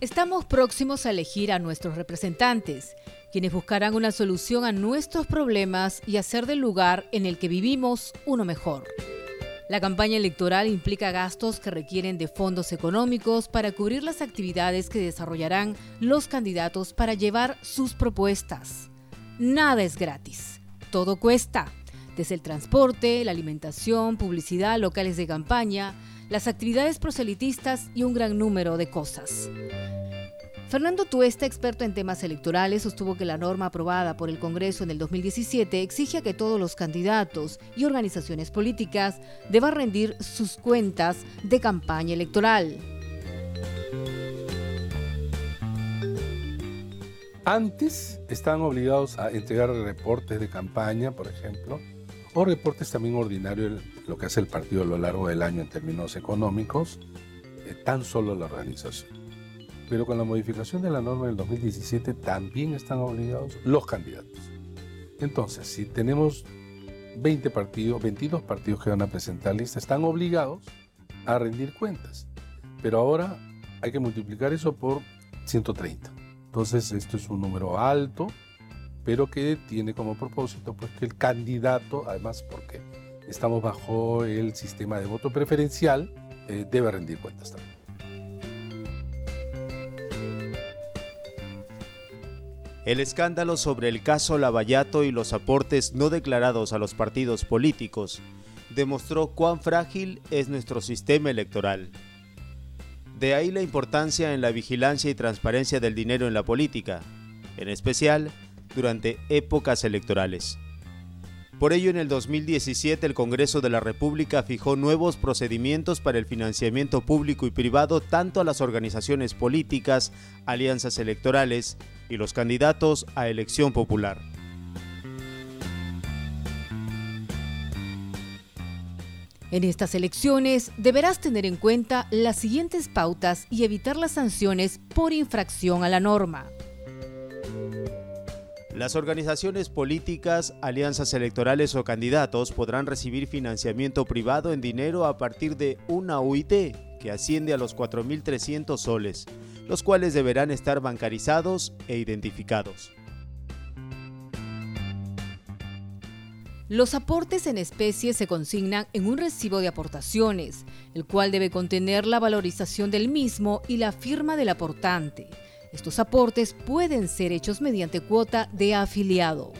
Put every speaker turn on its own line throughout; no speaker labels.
Estamos próximos a elegir a nuestros representantes, quienes buscarán una solución a nuestros problemas y hacer del lugar en el que vivimos uno mejor. La campaña electoral implica gastos que requieren de fondos económicos para cubrir las actividades que desarrollarán los candidatos para llevar sus propuestas. Nada es gratis, todo cuesta, desde el transporte, la alimentación, publicidad, locales de campaña, las actividades proselitistas y un gran número de cosas. Fernando Tuesta, experto en temas electorales, sostuvo que la norma aprobada por el Congreso en el 2017 exige que todos los candidatos y organizaciones políticas deban rendir sus cuentas de campaña electoral.
Antes estaban obligados a entregar reportes de campaña, por ejemplo, o reportes también ordinarios, lo que hace el partido a lo largo del año en términos económicos, tan solo la organización. Pero con la modificación de la norma del 2017 también están obligados los candidatos. Entonces, si tenemos 20 partidos, 22 partidos que van a presentar lista, están obligados a rendir cuentas. Pero ahora hay que multiplicar eso por 130. Entonces, esto es un número alto pero que tiene como propósito pues, que el candidato, además porque estamos bajo el sistema de voto preferencial, eh, debe rendir cuentas también.
El escándalo sobre el caso Lavallato y los aportes no declarados a los partidos políticos demostró cuán frágil es nuestro sistema electoral. De ahí la importancia en la vigilancia y transparencia del dinero en la política, en especial durante épocas electorales. Por ello, en el 2017 el Congreso de la República fijó nuevos procedimientos para el financiamiento público y privado tanto a las organizaciones políticas, alianzas electorales y los candidatos a elección popular.
En estas elecciones deberás tener en cuenta las siguientes pautas y evitar las sanciones por infracción a la norma.
Las organizaciones políticas, alianzas electorales o candidatos podrán recibir financiamiento privado en dinero a partir de una UIT, que asciende a los 4.300 soles, los cuales deberán estar bancarizados e identificados.
Los aportes en especie se consignan en un recibo de aportaciones, el cual debe contener la valorización del mismo y la firma del aportante. Estos aportes pueden ser hechos mediante cuota de afiliado.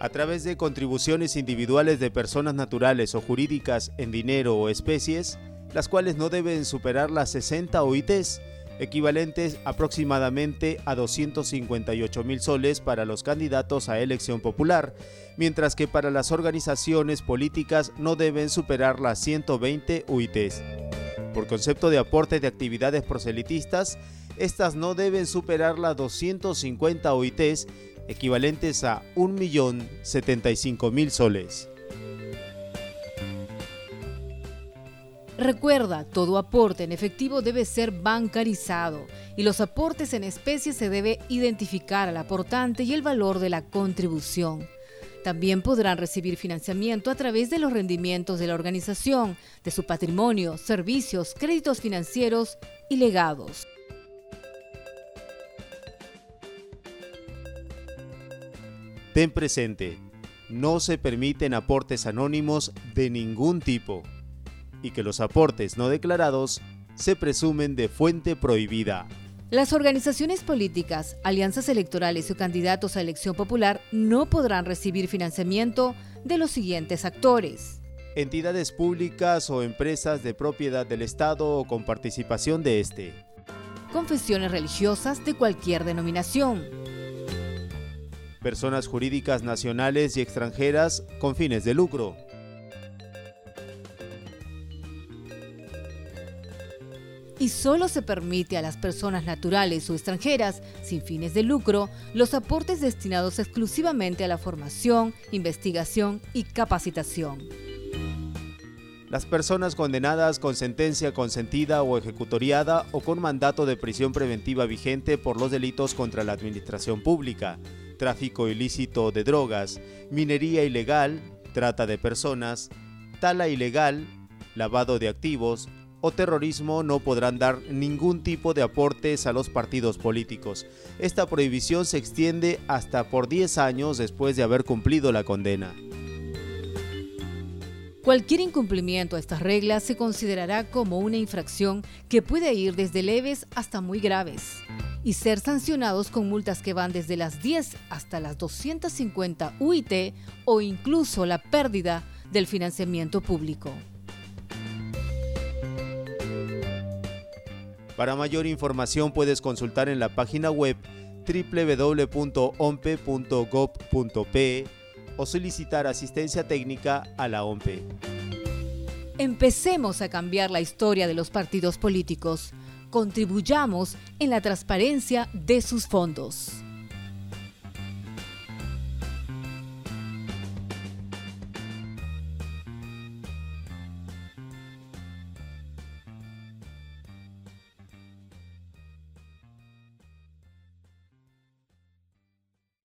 A través de contribuciones individuales de personas naturales o jurídicas en dinero o especies, las cuales no deben superar las 60 OITs, equivalentes aproximadamente a 258 mil soles para los candidatos a elección popular, mientras que para las organizaciones políticas no deben superar las 120 UITs. Por concepto de aporte de actividades proselitistas, estas no deben superar las 250 OITs, equivalentes a 1.075.000 soles.
Recuerda, todo aporte en efectivo debe ser bancarizado y los aportes en especie se debe identificar al aportante y el valor de la contribución. También podrán recibir financiamiento a través de los rendimientos de la organización, de su patrimonio, servicios, créditos financieros y legados.
Ten presente, no se permiten aportes anónimos de ningún tipo y que los aportes no declarados se presumen de fuente prohibida.
Las organizaciones políticas, alianzas electorales o candidatos a elección popular no podrán recibir financiamiento de los siguientes actores.
Entidades públicas o empresas de propiedad del Estado o con participación de éste.
Confesiones religiosas de cualquier denominación.
Personas jurídicas nacionales y extranjeras con fines de lucro.
Y solo se permite a las personas naturales o extranjeras sin fines de lucro los aportes destinados exclusivamente a la formación, investigación y capacitación.
Las personas condenadas con sentencia consentida o ejecutoriada o con mandato de prisión preventiva vigente por los delitos contra la administración pública, tráfico ilícito de drogas, minería ilegal, trata de personas, tala ilegal, lavado de activos, o terrorismo no podrán dar ningún tipo de aportes a los partidos políticos. Esta prohibición se extiende hasta por 10 años después de haber cumplido la condena.
Cualquier incumplimiento a estas reglas se considerará como una infracción que puede ir desde leves hasta muy graves y ser sancionados con multas que van desde las 10 hasta las 250 UIT o incluso la pérdida del financiamiento público.
Para mayor información puedes consultar en la página web www.ompe.gov.pe o solicitar asistencia técnica a la OMPE.
Empecemos a cambiar la historia de los partidos políticos. Contribuyamos en la transparencia de sus fondos.